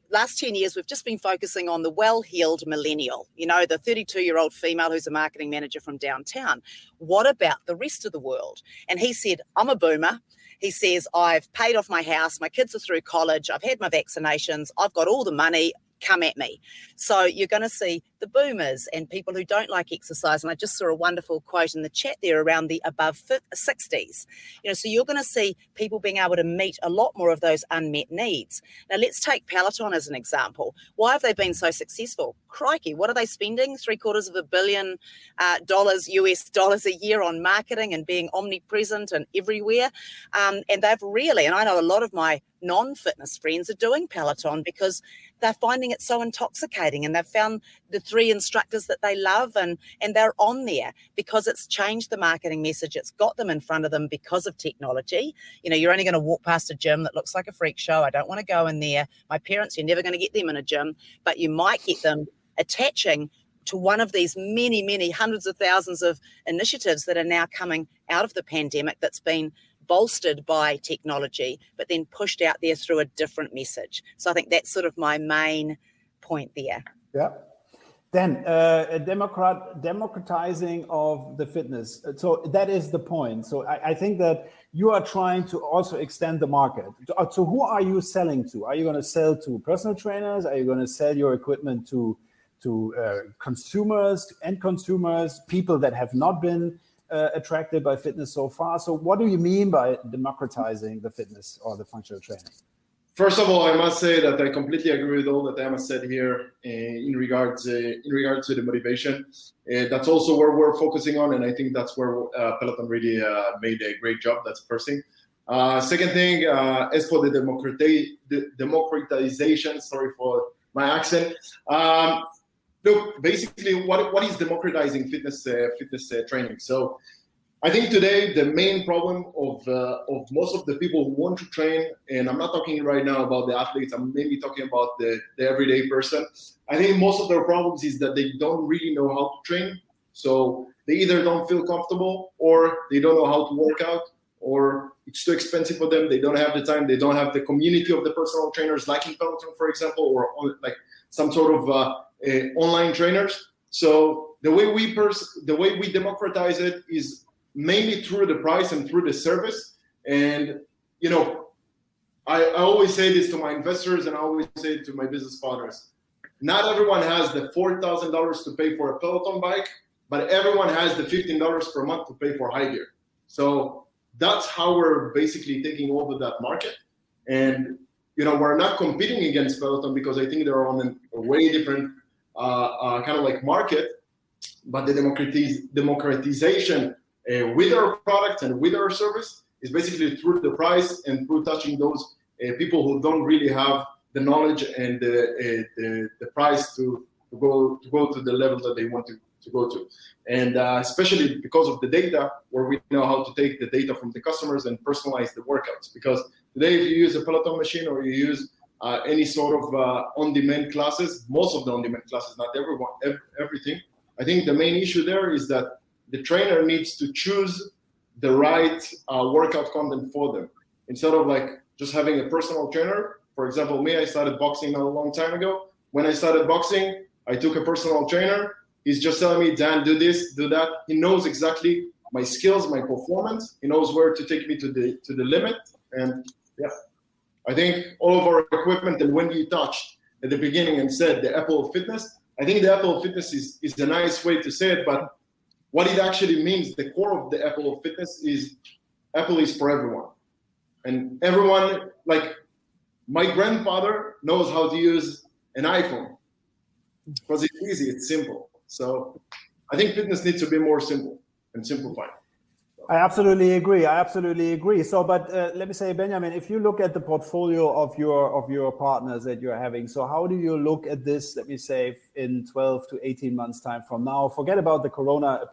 last 10 years, we've just been focusing on the well heeled millennial, you know, the 32 year old female who's a marketing manager from downtown. What about the rest of the world? And he said, I'm a boomer. He says, I've paid off my house, my kids are through college, I've had my vaccinations, I've got all the money, come at me. So you're going to see the boomers and people who don't like exercise. And I just saw a wonderful quote in the chat there around the above 60s. You know, so you're going to see people being able to meet a lot more of those unmet needs. Now let's take Peloton as an example. Why have they been so successful? Crikey, what are they spending? Three quarters of a billion uh, dollars, US dollars a year on marketing and being omnipresent and everywhere. Um, and they've really, and I know a lot of my non-fitness friends are doing Peloton because they're finding it so intoxicating and they've found the three instructors that they love and and they're on there because it's changed the marketing message it's got them in front of them because of technology you know you're only going to walk past a gym that looks like a freak show i don't want to go in there my parents you're never going to get them in a gym but you might get them attaching to one of these many many hundreds of thousands of initiatives that are now coming out of the pandemic that's been bolstered by technology, but then pushed out there through a different message. So I think that's sort of my main point there. Yeah. Then uh, a democrat democratizing of the fitness. So that is the point. So I, I think that you are trying to also extend the market. So, so who are you selling to? Are you going to sell to personal trainers? Are you going to sell your equipment to to uh, consumers, end consumers, people that have not been uh, attracted by fitness so far. So, what do you mean by democratizing the fitness or the functional training? First of all, I must say that I completely agree with all that Emma said here uh, in regards uh, in regards to the motivation. Uh, that's also where we're focusing on, and I think that's where uh, Peloton really uh, made a great job. That's the first thing. Uh, second thing, as for the, democrati- the democratization, sorry for my accent. Um, look, basically, what what is democratizing fitness fitness training? So I think today the main problem of uh, of most of the people who want to train, and I'm not talking right now about the athletes. I'm mainly talking about the, the everyday person. I think most of their problems is that they don't really know how to train. So they either don't feel comfortable, or they don't know how to work out, or it's too expensive for them. They don't have the time. They don't have the community of the personal trainers, like in Peloton, for example, or like some sort of uh, uh, online trainers. So the way we pers- the way we democratize it is mainly through the price and through the service. And you know, I, I always say this to my investors, and I always say it to my business partners. Not everyone has the four thousand dollars to pay for a Peloton bike, but everyone has the fifteen dollars per month to pay for Hygear. So that's how we're basically taking over that market. And you know, we're not competing against Peloton because I think they're on a way different uh, uh, kind of like market. But the democratiz- democratization uh, with our product and with our service is basically through the price and through touching those uh, people who don't really have the knowledge and the, uh, the, the price to, to go to go to the level that they want to, to go to. And uh, especially because of the data where we know how to take the data from the customers and personalize the workouts. Because today if you use a peloton machine or you use uh, any sort of uh, on-demand classes most of the on-demand classes not everyone ev- everything i think the main issue there is that the trainer needs to choose the right uh, workout content for them instead of like just having a personal trainer. For example, me, I started boxing a long time ago. When I started boxing, I took a personal trainer. He's just telling me, Dan, do this, do that. He knows exactly my skills, my performance. He knows where to take me to the to the limit. And yeah, I think all of our equipment and when you touched at the beginning and said the Apple of Fitness, I think the Apple Fitness is, is a nice way to say it, but what it actually means, the core of the Apple of fitness is Apple is for everyone. And everyone, like my grandfather knows how to use an iPhone because it's easy, it's simple. So I think fitness needs to be more simple and simplified. I absolutely agree. I absolutely agree. So, but uh, let me say, Benjamin, if you look at the portfolio of your of your partners that you're having, so how do you look at this? Let me say, in 12 to 18 months time from now. Forget about the Corona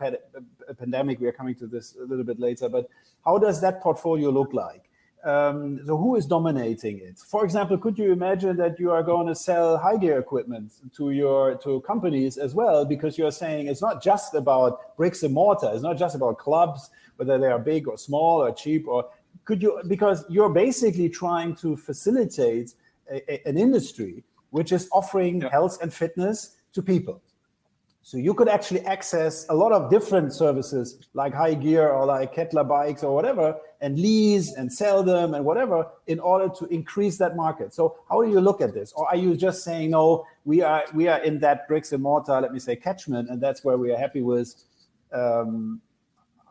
pandemic. We are coming to this a little bit later. But how does that portfolio look like? Um, so who is dominating it? For example, could you imagine that you are going to sell Hygear equipment to your to companies as well? Because you're saying it's not just about bricks and mortar. It's not just about clubs whether they are big or small or cheap or could you because you're basically trying to facilitate a, a, an industry which is offering yeah. health and fitness to people so you could actually access a lot of different services like Hygear or like Kettler bikes or whatever and lease and sell them and whatever in order to increase that market. So how do you look at this? Or are you just saying no, we are we are in that bricks and mortar, let me say catchment, and that's where we are happy with um,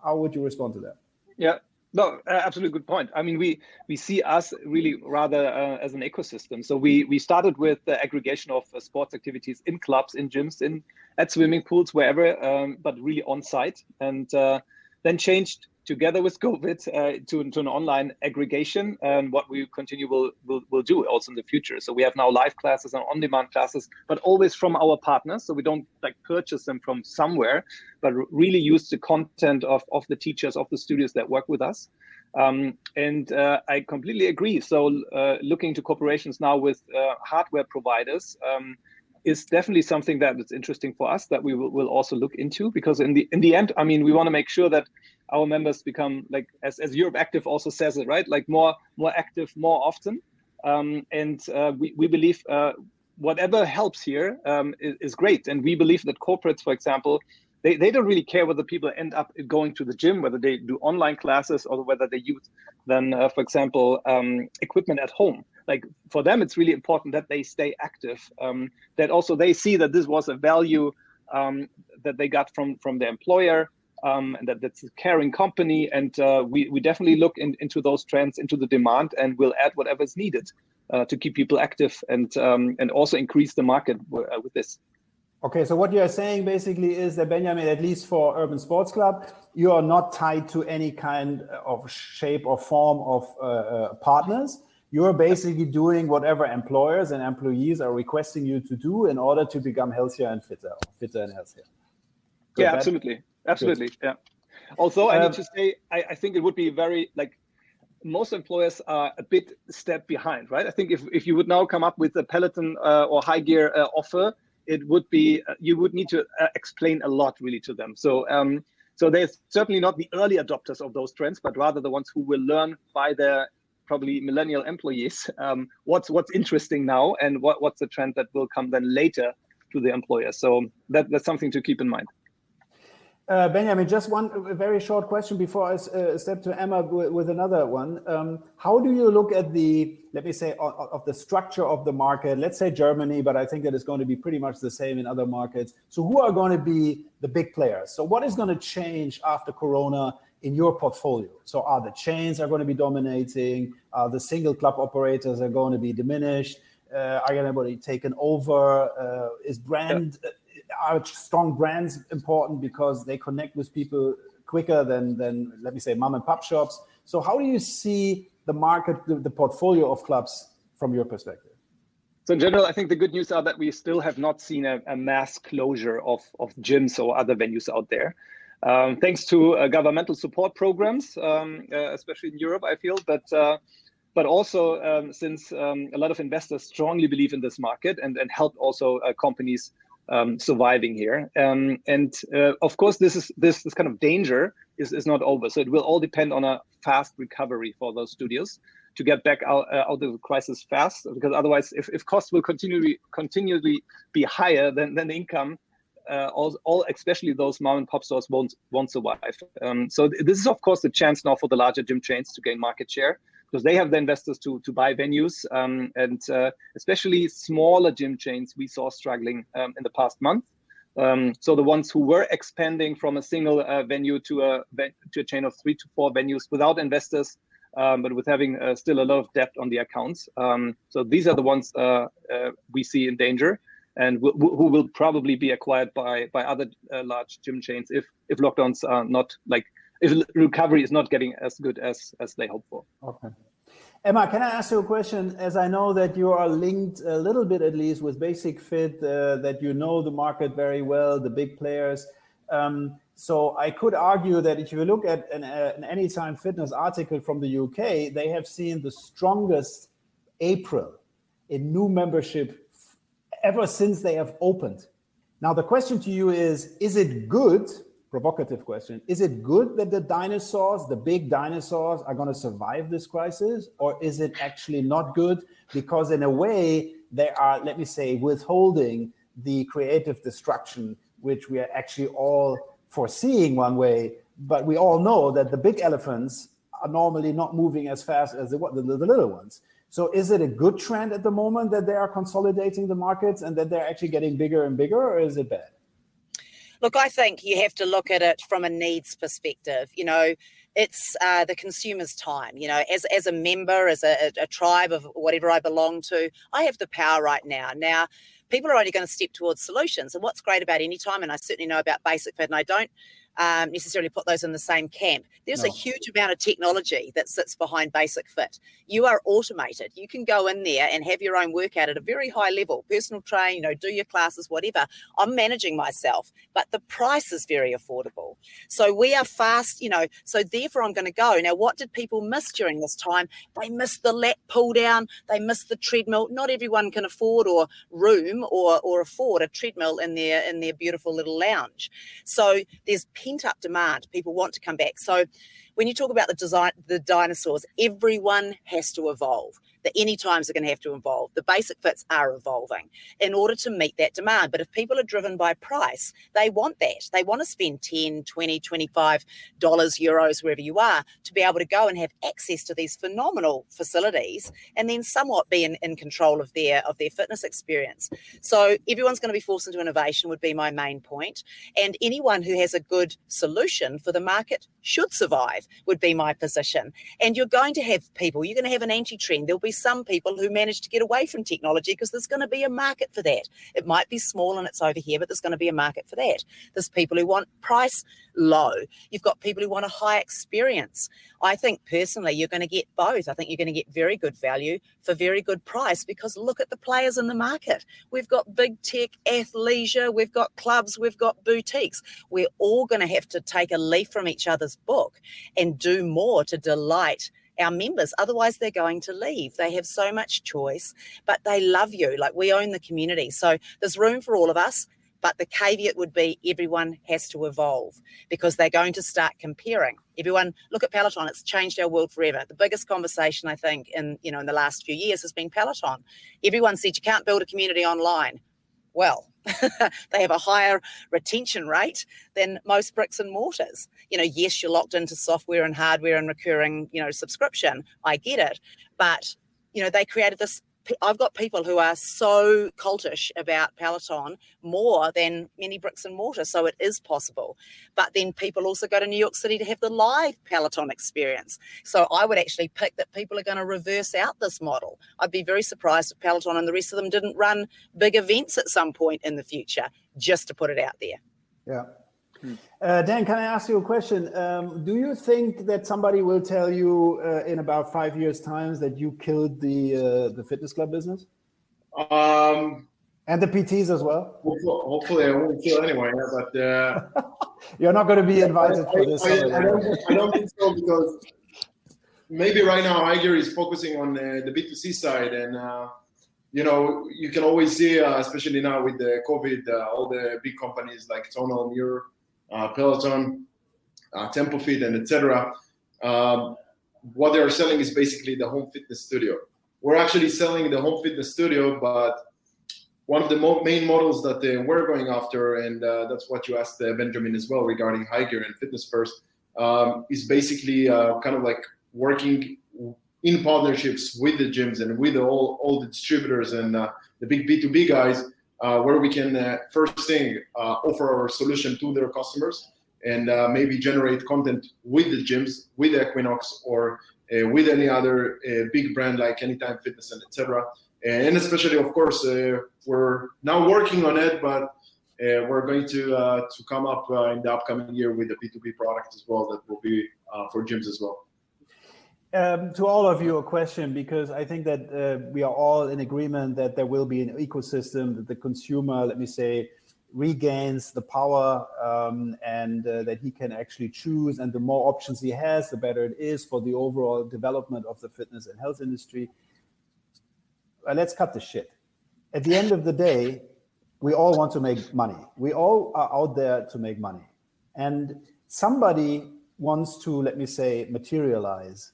how would you respond to that? Yeah, no, absolutely good point. I mean, we we see us really rather uh, as an ecosystem. So we we started with the aggregation of uh, sports activities in clubs, in gyms, in at swimming pools, wherever, um, but really on site, and uh, then changed together with COVID uh, to, to an online aggregation and what we continue will, will, will do also in the future. So we have now live classes and on-demand classes, but always from our partners. So we don't like purchase them from somewhere, but really use the content of, of the teachers, of the studios that work with us. Um, and uh, I completely agree. So uh, looking to corporations now with uh, hardware providers, um, is definitely something that is interesting for us that we will, will also look into because in the in the end i mean we want to make sure that our members become like as, as europe active also says it right? Like more more active more often. Um, and uh, we, we believe uh, whatever helps here um, is, is, great. And we believe that corporates for example they, they don't really care whether people end up going to the gym whether they do online classes or whether they use then uh, for example um, equipment at home. Like for them it's really important that they stay active um, that also they see that this was a value um, that they got from from their employer um, and that that's a caring company. And uh, we, we definitely look in, into those trends, into the demand, and we'll add whatever is needed uh, to keep people active and um, and also increase the market w- uh, with this. Okay, so what you are saying basically is that Benjamin, at least for Urban Sports Club, you are not tied to any kind of shape or form of uh, uh, partners. You're basically doing whatever employers and employees are requesting you to do in order to become healthier and fitter, fitter and healthier. Good yeah, absolutely, absolutely. Good. Yeah. Also, I um, need to say, I, I think it would be very like most employers are a bit step behind, right? I think if, if you would now come up with a Peloton uh, or Hygear uh, offer, it would be uh, you would need to uh, explain a lot really to them. So um, so they're certainly not the early adopters of those trends, but rather the ones who will learn by their probably millennial employees um, what's what's interesting now and what, what's the trend that will come then later to the employer. So that, that's something to keep in mind. Uh, Benjamin, just one very short question before I uh, step to Emma with, another one. Um, how do you look at the, let me say, of, of, the structure of the market? Let's say Germany, but I think that it's going to be pretty much the same in other markets. So, who are going to be the big players? So, what is going to change after Corona in your portfolio? So, are the chains are going to be dominating? Are the single club operators are going to be diminished? Uh, are going to be taken over? Uh, is brand are strong brands important because they connect with people quicker than than let me say mom and pop shops so how do you see the market the, the portfolio of clubs from your perspective so in general, I think the good news are that we still have not seen a, a mass closure of, of gyms or other venues out there. Um, thanks to uh, governmental support programs, um, uh, especially in Europe, I feel, but uh, but also um, since um, a lot of investors strongly believe in this market and, and help also uh, companies um, surviving here. Um, and uh, of course, this is this this kind of danger is, is not over. So it will all depend on a fast recovery for those studios to get back out, uh, out of the crisis fast. Because otherwise, if, if costs will continually continually be higher than, than the income, uh, all, all especially those mom and pop stores won't won't survive. Um, so th- this is of course the chance now for the larger gym chains to gain market share because they have the investors to to buy venues um, and uh, especially smaller gym chains we saw struggling um, in the past month. Um, so the ones who were expanding from a single uh, venue to a to a chain of three to four venues without investors, um, but with having uh, still a lot of debt on the accounts. Um, so these are the ones uh, uh, we see in danger and who will probably be acquired by by other uh, large gym chains if if lockdowns are not like recovery is not getting as good as as they hope for. Okay. Emma, can I ask you a question? As I know that you are linked a little bit, at least, with Basic-Fit, uh, that you know the market very well, the big players. Um, so I could argue that if you look at an, uh, an Anytime Fitness article from the UK, they have seen the strongest April in new membership ever since they have opened. Now the question to you is: Is it good provocative question. Is it good that the dinosaurs, the big dinosaurs, are going to survive this crisis? Or is it actually not good? Because, in a way, they are, let me say, withholding the creative destruction, which we are actually all foreseeing one way. But we all know that the big elephants are normally not moving as fast as the, the, the little ones. So, is it a good trend at the moment that they are consolidating the markets and that they're actually getting bigger and bigger, or is it bad? Look, I think you have to look at it from a needs perspective. You know, it's uh, the consumer's time. You know, as as a member, as a, a tribe of whatever I belong to, I have the power right now. Now, people are only going to step towards solutions. And what's great about any time, and I certainly know about Basic Fit, and I don't um, necessarily put those in the same camp. There's no. a huge amount of technology that sits behind Basic Fit. You are automated. You can go in there and have your own workout at a very high level, personal train, you know, do your classes, whatever. I'm managing myself, but the price is very affordable. So we are fast, you know, so therefore I'm going to go. Now, what did people miss during this time? They missed the lat pull down, they missed the treadmill. Not everyone can afford or room or or afford a treadmill in their in their beautiful little lounge. So there's pent up demand. People want to come back. So when you talk about the design, the dinosaurs, everyone has to evolve. The any times are going to have to evolve. The basic fits are evolving in order to meet that demand. But if people are driven by price, they want that. They want to spend 10, 20, 25 dollars, euros, wherever you are, to be able to go and have access to these phenomenal facilities and then somewhat be in, in control of their of their fitness experience. So everyone's going to be forced into innovation would be my main point. And anyone who has a good solution for the market should survive would be my position. And you're going to have people, you're going to have an anti-trend. There'll be some people who manage to get away from technology because there's going to be a market for that. It might be small and it's over here, but there's going to be a market for that. There's people who want price low. You've got people who want a high experience. I think personally you're going to get both. I think you're going to get very good value for very good price because look at the players in the market. We've got big tech, athleisure, we've got clubs, we've got boutiques. We're all going to have to take a leaf from each other's book and do more to delight our members. Otherwise, they're going to leave. They have so much choice, but they love you. Like we own the community. So there's room for all of us. But the caveat would be everyone has to evolve because they're going to start comparing. Everyone, look at Peloton. It's changed our world forever. The biggest conversation I think in you know in the last few years has been Peloton. Everyone said you can't build a community online. Well, they have a higher retention rate than most bricks and mortars. You know, yes, you're locked into software and hardware and recurring, you know, subscription. I get it, but you know, they created this I've got people who are so cultish about Peloton more than many bricks and mortar. So it is possible. But then people also go to New York City to have the live Peloton experience. So I would actually pick that people are going to reverse out this model. I'd be very surprised if Peloton and the rest of them didn't run big events at some point in the future, just to put it out there. Yeah. Uh, Dan, can I ask you a question? Um, do you think that somebody will tell you uh, in about five years' time that you killed the uh, the fitness club business? Um, and the PTs as well. Hopefully, I won't kill anyone. But uh, you're not going to be invited I, for this. I, I, don't, I, don't, think so because maybe right now High is focusing on uh, the B2C side and uh, you know, you can always see, uh, especially now with the COVID, uh, all the big companies like Tonal, Mirror, uh, Peloton, uh, Tempo Fit, and etc. Um, what they are selling is basically the home fitness studio. We're actually selling the home fitness studio, but one of the mo- main models that uh, we're going after, and uh, that's what you asked uh, Benjamin as well regarding high and fitness first, um, is basically uh, kind of like working in partnerships with the gyms and with all, all the distributors and uh, the big B2B guys uh, where we can uh, first thing uh, offer our solution to their customers and uh, maybe generate content with the gyms, with Equinox, or uh, with any other uh, big brand like Anytime Fitness and etc. And especially, of course, we're now working on it, but we're going to to come up in the upcoming year with a B2B product as well that will be for gyms as well. Um, to all of you, a question because I think that uh, we are all in agreement that there will be an ecosystem that the consumer, let me say, regains the power um, and uh, that he can actually choose. And the more options he has, the better it is for the overall development of the fitness and health industry. Uh, let's cut the shit. At the end of the day, we all want to make money. We all are out there to make money. And somebody wants to, let me say, materialize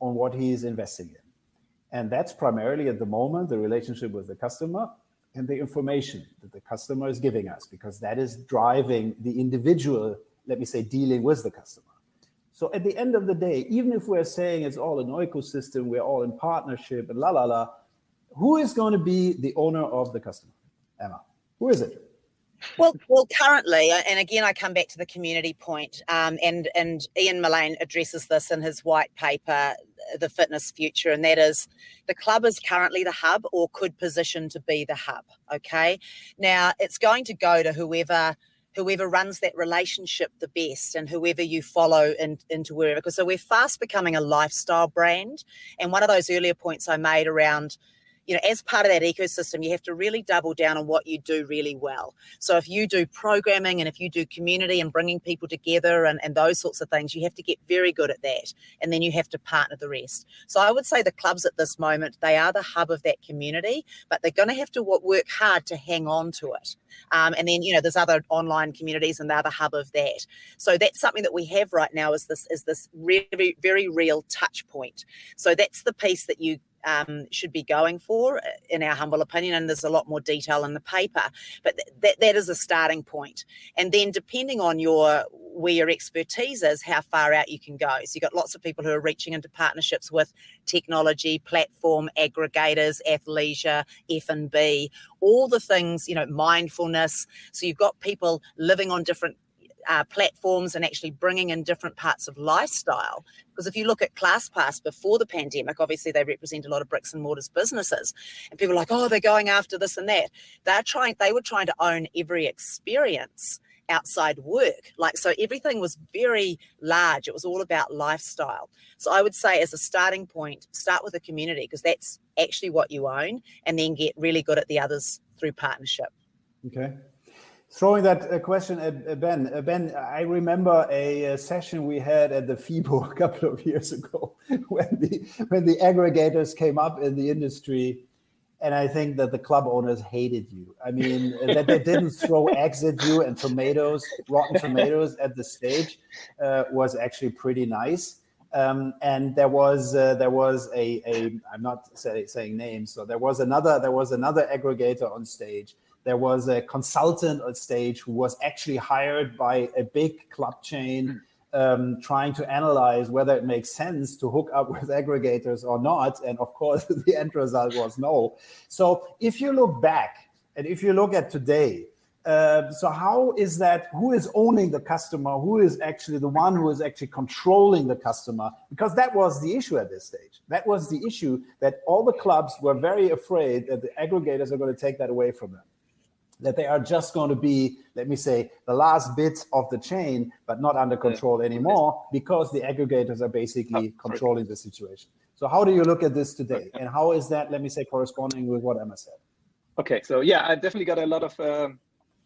on what he is investing in. And that's primarily at the moment the relationship with the customer and the information that the customer is giving us, because that is driving the individual, let me say, dealing with the customer. So at the end of the day, even if we're saying it's all an ecosystem, we're all in partnership and la la la, who is going to be the owner of the customer? Emma, who is it? Well, well, currently, uh, and again, I come back to the community point, um, and and Ian Mullane addresses this in his white paper, uh, "The Fitness Future," and that is, the club is currently the hub, or could position to be the hub. Okay, now it's going to go to whoever whoever runs that relationship the best and whoever you follow in, into wherever because so we're fast becoming a lifestyle brand and one of those earlier points i made around you know, as part of that ecosystem, you have to really double down on what you do really well. So if you do programming and if you do community and bringing people together and, and those sorts of things, you have to get very good at that. And then you have to partner the rest. So I would say the clubs at this moment, they are the hub of that community, but they're going to have to work hard to hang on to it. Um, and then, you know, there's other online communities and they're the hub of that. So that's something that we have right now is this, is this very, very real touch point. So that's the piece that you um, should be going for, in our humble opinion. And there's a lot more detail in the paper, but th- that that is a starting point. And then depending on your where your expertise is, how far out you can go. So you've got lots of people who are reaching into partnerships with technology, platform aggregators, athleisure, F and B, all the things, you know, mindfulness. So you've got people living on different uh, platforms and actually bringing in different parts of lifestyle. Because if you look at ClassPass before the pandemic, obviously they represent a lot of bricks and mortars businesses, and people are like, oh, they're going after this and that. They're trying, they were trying to own every experience outside work. Like, so everything was very large. It was all about lifestyle. So I would say, as a starting point, start with a community because that's actually what you own, and then get really good at the others through partnership. Okay throwing that uh, question at Ben. Uh, ben, I remember a, a, session we had at the FIBO a couple of years ago when the when the aggregators came up in the industry, and I think that the club owners hated you. I mean, that they didn't throw eggs at you and tomatoes, rotten tomatoes at the stage, uh, was actually pretty nice. Um, and there was uh, there was a, a I'm not say, saying names, so there was another there was another aggregator on stage there was a consultant on stage who was actually hired by a big club chain um, trying to analyze whether it makes sense to hook up with aggregators or not. And of course, the end result was no. So if you look back and if you look at today, uh, so how is that? Who is owning the customer? Who is actually the one who is actually controlling the customer? Because that was the issue at this stage. That was the issue that all the clubs were very afraid that the aggregators are going to take that away from them that they are just going to be, let me say, the last bit of the chain, but not under control anymore because the aggregators are basically controlling the situation. So, how do you look at this today? And how is that, let me say, corresponding with what Emma said? Okay, so yeah, I definitely got a lot of uh,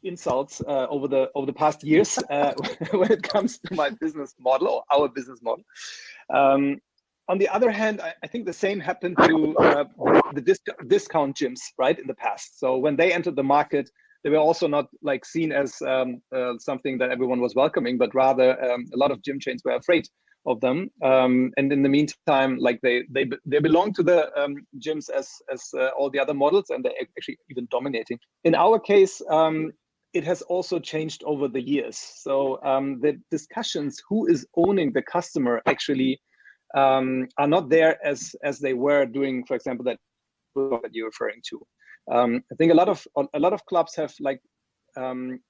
insults uh, over the over the past years uh, when it comes to my business model or our business model. Um, on the other hand, I, I, think the same happened to uh, the disc- discount gyms, right, in the past. So when they entered the market, they were also not like seen as um, uh, something that everyone was welcoming, but rather um, a lot of gym chains were afraid of them. Um, and in the meantime, like they they they belong to the um, gyms as as uh, all the other models, and they're actually even dominating. In our case, um, it has also changed over the years. So um, the discussions who is owning the customer actually um, are not there as as they were doing, for example, that that you're referring to. Um, I think a lot of a lot of clubs have like um,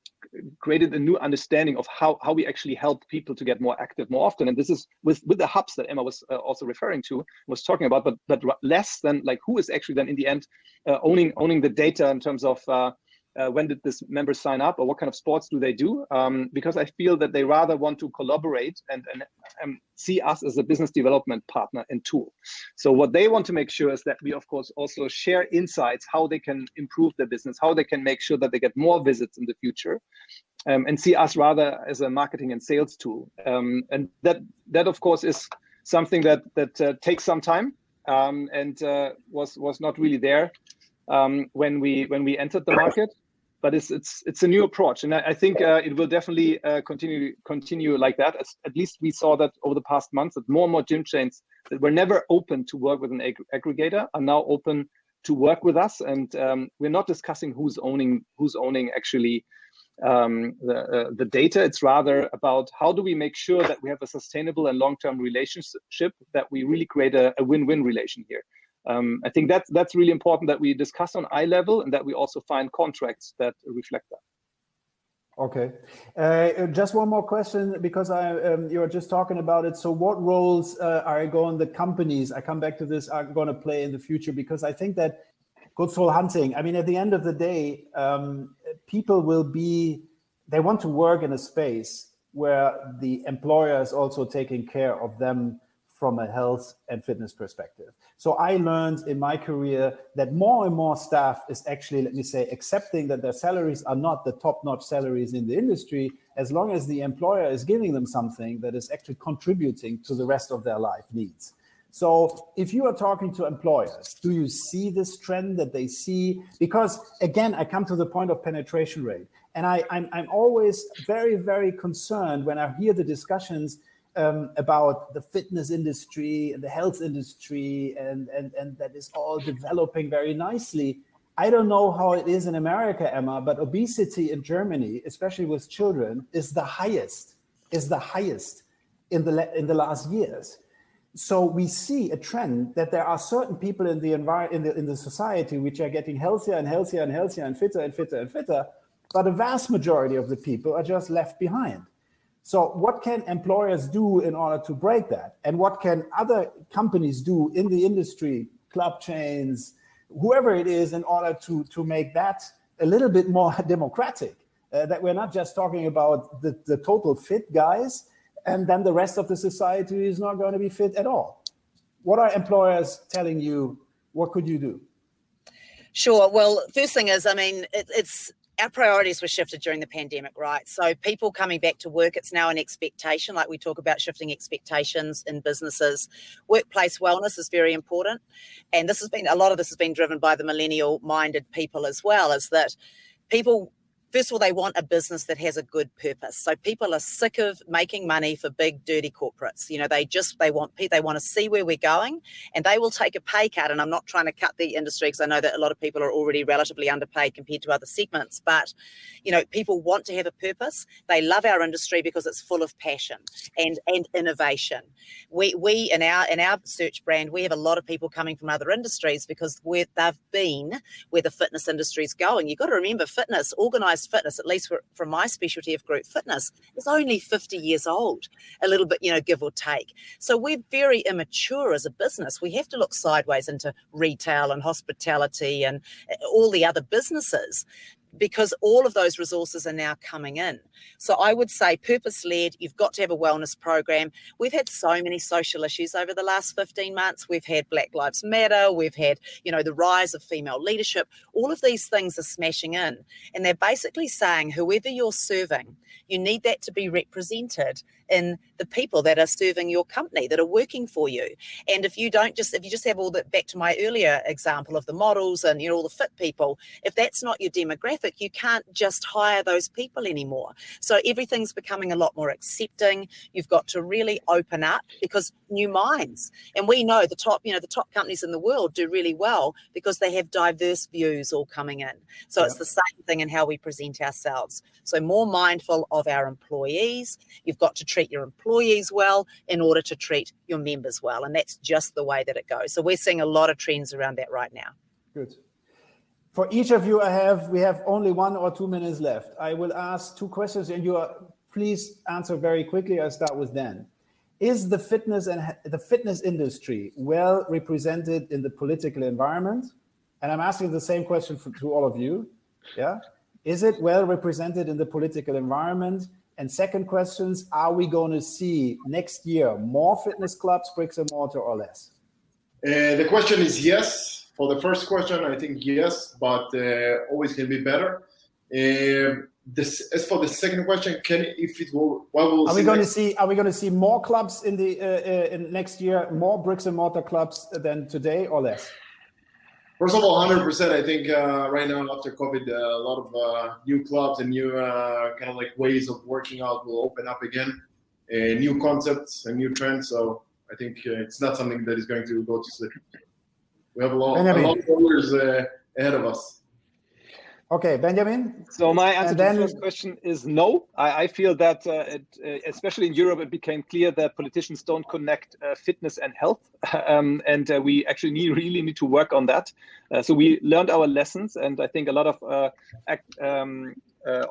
created a new understanding of how how we actually help people to get more active more often. And this is with with the hubs that Emma was uh, also referring to, was talking about, but but less than like who is actually then in the end uh, owning owning the data in terms of uh, uh, when did this member sign up or what kind of sports do they do? Um, because i feel that they rather want to collaborate and, and um, see us as a business development partner and tool. So what they want to make sure is that we of course also share insights how they can improve their business how they can make sure that they get more visits in the future um, and see us rather as a marketing and sales tool. Um, and that that of course is something that that uh, takes some time um, and uh, was was not really there um, when we when we entered the market but it's it's it's a new approach, and I, I think uh, it will definitely uh, continue continue like that. As, at least we saw that over the past months that more and more gym chains that were never open to work with an ag- aggregator are now open to work with us, and um, we're not discussing who's owning who's owning actually um, the uh, the data. It's rather about how do we make sure that we have a sustainable and long term relationship that we really create a, a win win relation here um, I think that's that's really important that we discuss on eye level and that we also find contracts that reflect that. Okay, uh, just one more question because I um, you were just talking about it. So, what roles uh, are going the companies? I come back to this are going to play in the future because I think that good soul hunting. I mean, at the end of the day, um, people will be they want to work in a space where the employer is also taking care of them from a health and fitness perspective. So I learned in my career that more and more staff is actually, let me say, accepting that their salaries are not the top notch salaries in the industry, as long as the employer is giving them something that is actually contributing to the rest of their life needs. So if you are talking to employers, do you see this trend that they see? Because again, I come to the point of penetration rate. And I, I'm always very, very concerned when I hear the discussions um, about the fitness industry and the health industry, and, and, and that is all developing very nicely. I don't know how it is in America, Emma, but obesity in Germany, especially with children, is the highest, is the highest in the, in the last years. So we see a trend that there are certain people in the environment in the, in the society which are getting healthier and healthier and healthier and fitter and fitter and fitter, but a vast majority of the people are just left behind. So, what can employers do in order to break that? And what can other companies do in the industry, club chains, whoever it is, in order to, to make that a little bit more democratic? Uh, that we're not just talking about the, the total fit guys, and then the rest of the society is not going to be fit at all. What are employers telling you? What could you do? Sure. Well, first thing is, I mean, it, it's our priorities were shifted during the pandemic, right? So people coming back to work, it's now an expectation. Like we talk about shifting expectations in businesses. Workplace wellness is very important. And this has been a lot of this has been driven by the millennial minded people as well, is that people first of all, they want a business that has a good purpose. So people are sick of making money for big, dirty corporates. You know, they just they want they want to see where we're going, and they will take a pay cut. And I'm not trying to cut the industry because I know that a lot of people are already relatively underpaid compared to other segments. But you know, people want to have a purpose. They love our industry because it's full of passion and and innovation. We we in our in our search brand we have a lot of people coming from other industries because where they've been where the fitness industry is going. You've got to remember fitness organized organized fitness, at least for, from my specialty of group fitness, is only 50 years old, a little bit, you know, give or take. So we're very immature as a business. We have to look sideways into retail and hospitality and eh, all the other businesses because all of those resources are now coming in. So I would say purpose led, you've got to have a wellness program. We've had so many social issues over the last 15 months. We've had Black Lives Matter, we've had, you know, the rise of female leadership. All of these things are smashing in. And they're basically saying whoever you're serving, you need that to be represented in the people that are serving your company that are working for you. And if you don't just if you just have all that back to my earlier example of the models and you know all the fit people if that's not your demographic you can't just hire those people anymore. So everything's becoming a lot more accepting. You've got to really open up because new minds and we know the top you know the top companies in the world do really well because they have diverse views all coming in. So yeah. it's the same thing in how we present ourselves. So more mindful of our employees. You've got to treat your employees well in order to treat your members well. And that's just the way that it goes. So we're seeing a lot of trends around that right now. Good. For each of you, I have we have only one or two minutes left. I will ask two questions, and you are please answer very quickly. I start with Dan. Is the fitness and the fitness industry well represented in the political environment? And I'm asking the same question for, to all of you. Yeah, is it well represented in the political environment? And second questions, are we going to see next year more fitness clubs, bricks and mortar or less? Uh, the question is yes. For the first question, I think yes, but uh, always can be better. Uh, this, as for the second question, can if it will, what will are we going next? to see? Are we going to see more clubs in the uh, uh, in next year? More bricks and mortar clubs than today, or less? First of all, 100%. I think uh, right now after COVID, uh, a lot of uh, new clubs and new uh, kind of like ways of working out will open up again, new concepts and new trends. So I think uh, it's not something that is going to go to sleep. We have a lot, a lot of years uh, ahead of us. Okay, Benjamin. So my answer then... to the first question is no. I, I feel that, uh, it, uh, especially in Europe, it became clear that politicians don't connect uh, fitness and health, um, and uh, we actually need, really need to work on that. Uh, so we learned our lessons, and I think a lot of uh, act, um,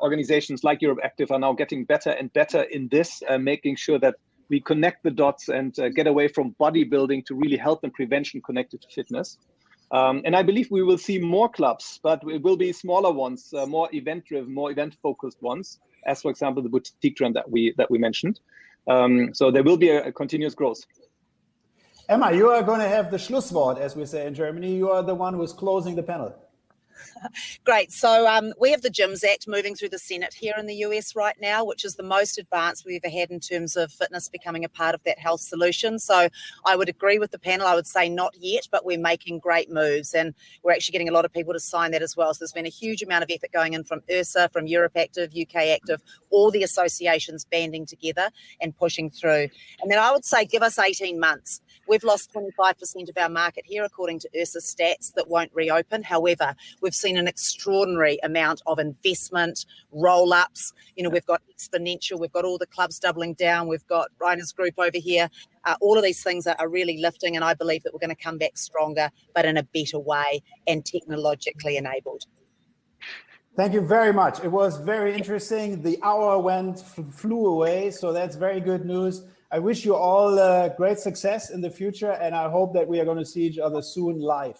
organizations like Europe Active are now getting better and better in this, making sure that we connect the dots and get away from bodybuilding to really health and prevention connected to fitness. Um, and I believe we will see more clubs, but it will be smaller ones, uh, more event-driven, more event-focused ones, as for example the boutique trend that we that we mentioned. Um, so there will be a, a, continuous growth. Emma, you are going to have the Schlusswort, as we say in Germany. You are the one who is closing the panel. Great. So um, we have the GYMS Act moving through the Senate here in the US right now, which is the most advanced we've ever had in terms of fitness becoming a part of that health solution. So I would agree with the panel. I would say not yet, but we're making great moves and we're actually getting a lot of people to sign that as well. So there's been a huge amount of effort going in from IHRSA, from Europe Active, UK Active, all the associations banding together and pushing through. And then I would say, give us 18 months. We've lost 25% of our market here, according to IHRSA stats, that won't reopen. However, we've seen an extraordinary amount of investment, roll ups. You know, we've got Xponential, we've got all the clubs doubling down, we've got Rainer's group over here. Uh, all of these things are, are really lifting, and I believe that we're going to come back stronger, but in a better way and technologically enabled. Thank you very much. It was very interesting. The hour went flew away, so that's very good news. I wish you all uh, great success in the future, and I hope that we are going to see each other soon live.